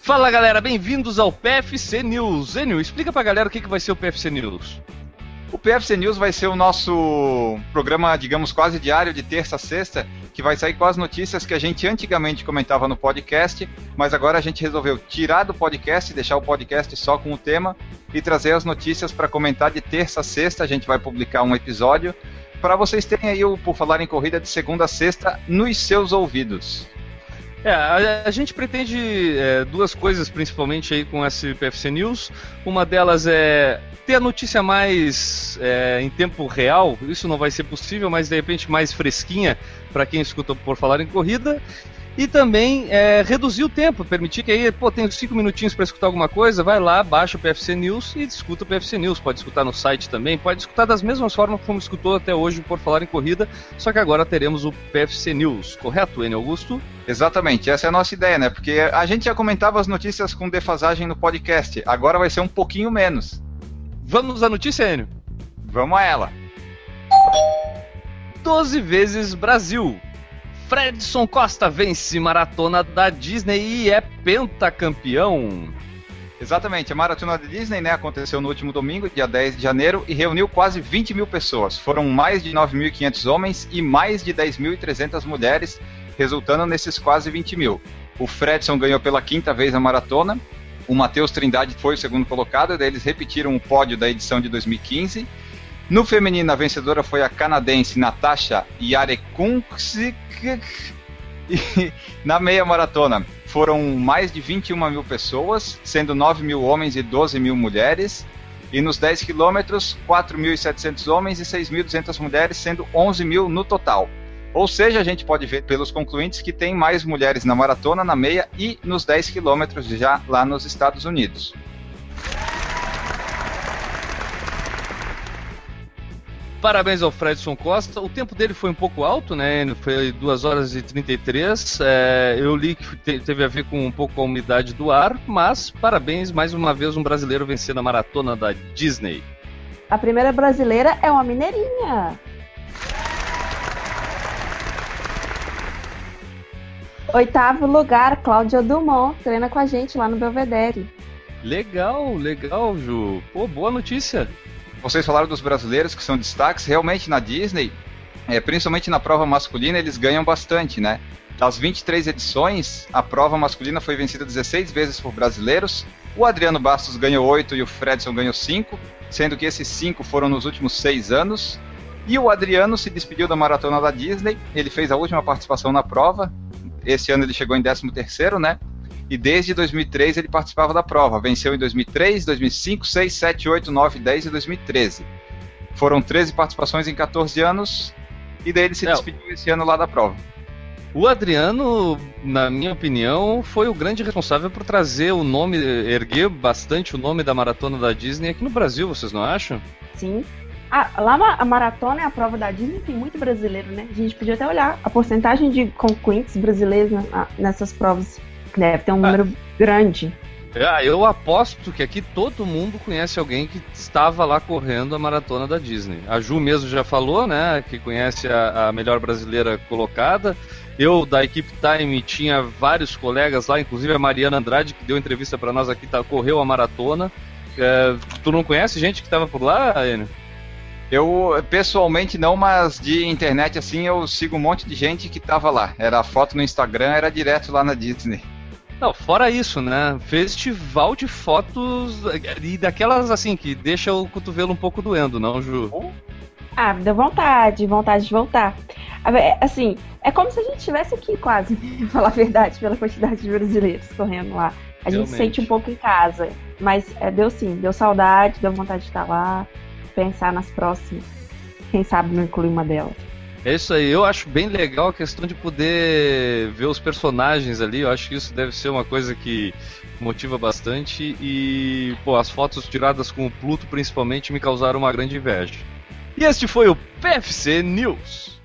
Fala galera, bem-vindos ao PFC News. Enio, explica pra galera o que, que vai ser o PFC News. O PFC News vai ser o nosso programa, digamos, quase diário de terça a sexta, que vai sair com as notícias que a gente antigamente comentava no podcast, mas agora a gente resolveu tirar do podcast, deixar o podcast só com o tema e trazer as notícias para comentar de terça a sexta. A gente vai publicar um episódio para vocês terem aí o Por Falar em Corrida de segunda a sexta nos seus ouvidos. É, a, a, gente pretende é, duas coisas principalmente aí com esse PFC News. Uma delas é ter a notícia mais é, em tempo real. Isso não vai ser possível, mas de repente mais fresquinha para quem escuta por falar em corrida. E também é, reduzir o tempo, permitir que aí, pô, tenho cinco minutinhos para escutar alguma coisa, vai lá, baixa o PFC News e escuta o PFC News. Pode escutar no site também, pode escutar das mesmas formas como escutou até hoje por falar em corrida, só que agora teremos o PFC News, correto, N. Augusto? Exatamente, essa é a nossa ideia, né? Porque a gente já comentava as notícias com defasagem no podcast, agora vai ser um pouquinho menos. Vamos à notícia, Enio? Vamos a ela. 12 vezes Brasil. Fredson Costa vence maratona da Disney e é pentacampeão. Exatamente, a maratona da Disney né, aconteceu no último domingo, dia 10 de janeiro, e reuniu quase 20 mil pessoas. Foram mais de 9.500 homens e mais de 10.300 mulheres, resultando nesses quase 20 mil. O Fredson ganhou pela quinta vez a maratona, o Matheus Trindade foi o segundo colocado, daí eles repetiram o pódio da edição de 2015. No feminino, a vencedora foi a canadense Natasha Yarekunsik. E na meia maratona foram mais de 21 mil pessoas, sendo 9 mil homens e 12 mil mulheres. E nos 10 quilômetros, 4.700 homens e 6.200 mulheres, sendo 11 mil no total. Ou seja, a gente pode ver pelos concluintes que tem mais mulheres na maratona, na meia e nos 10 quilômetros já lá nos Estados Unidos. Parabéns ao Fredson Costa. O tempo dele foi um pouco alto, né? Foi 2 horas e 33. É, eu li que teve a ver com um pouco a umidade do ar, mas parabéns mais uma vez um brasileiro vencendo a maratona da Disney. A primeira brasileira é uma mineirinha. Oitavo lugar, Cláudia Dumont, treina com a gente lá no Belvedere. Legal, legal, Ju. Pô, boa notícia vocês falaram dos brasileiros que são destaques, realmente na Disney, é, principalmente na prova masculina, eles ganham bastante, né? Das 23 edições, a prova masculina foi vencida 16 vezes por brasileiros. O Adriano Bastos ganhou 8 e o Fredson ganhou 5, sendo que esses 5 foram nos últimos 6 anos. E o Adriano se despediu da maratona da Disney, ele fez a última participação na prova. Esse ano ele chegou em 13 terceiro, né? E desde 2003 ele participava da prova. Venceu em 2003, 2005, 6, 7, 8, 9, 10 e 2013. Foram 13 participações em 14 anos e daí ele se é. despediu esse ano lá da prova. O Adriano, na minha opinião, foi o grande responsável por trazer o nome, erguer bastante o nome da maratona da Disney aqui no Brasil, vocês não acham? Sim. Ah, lá a maratona é a prova da Disney, tem muito brasileiro, né? A gente podia até olhar a porcentagem de concluintes brasileiros nessas provas. Deve ter um número ah. grande. Ah, eu aposto que aqui todo mundo conhece alguém que estava lá correndo a maratona da Disney. A Ju mesmo já falou, né? Que conhece a, a melhor brasileira colocada. Eu, da equipe Time, tinha vários colegas lá, inclusive a Mariana Andrade, que deu entrevista para nós aqui, tá, correu a maratona. É, tu não conhece gente que estava por lá, Enio? Eu pessoalmente não, mas de internet assim eu sigo um monte de gente que tava lá. Era foto no Instagram, era direto lá na Disney. Não, fora isso, né? Festival de fotos e daquelas assim que deixa o cotovelo um pouco doendo, não, Ju? Ah, deu vontade, vontade de voltar. Assim, é como se a gente estivesse aqui quase, falar a verdade, pela quantidade de brasileiros correndo lá. A Realmente. gente sente um pouco em casa, mas é, deu sim, deu saudade, deu vontade de estar lá, pensar nas próximas. Quem sabe não incluir uma delas. É isso aí, eu acho bem legal a questão de poder ver os personagens ali, eu acho que isso deve ser uma coisa que motiva bastante e, pô, as fotos tiradas com o Pluto principalmente me causaram uma grande inveja. E este foi o PFC News.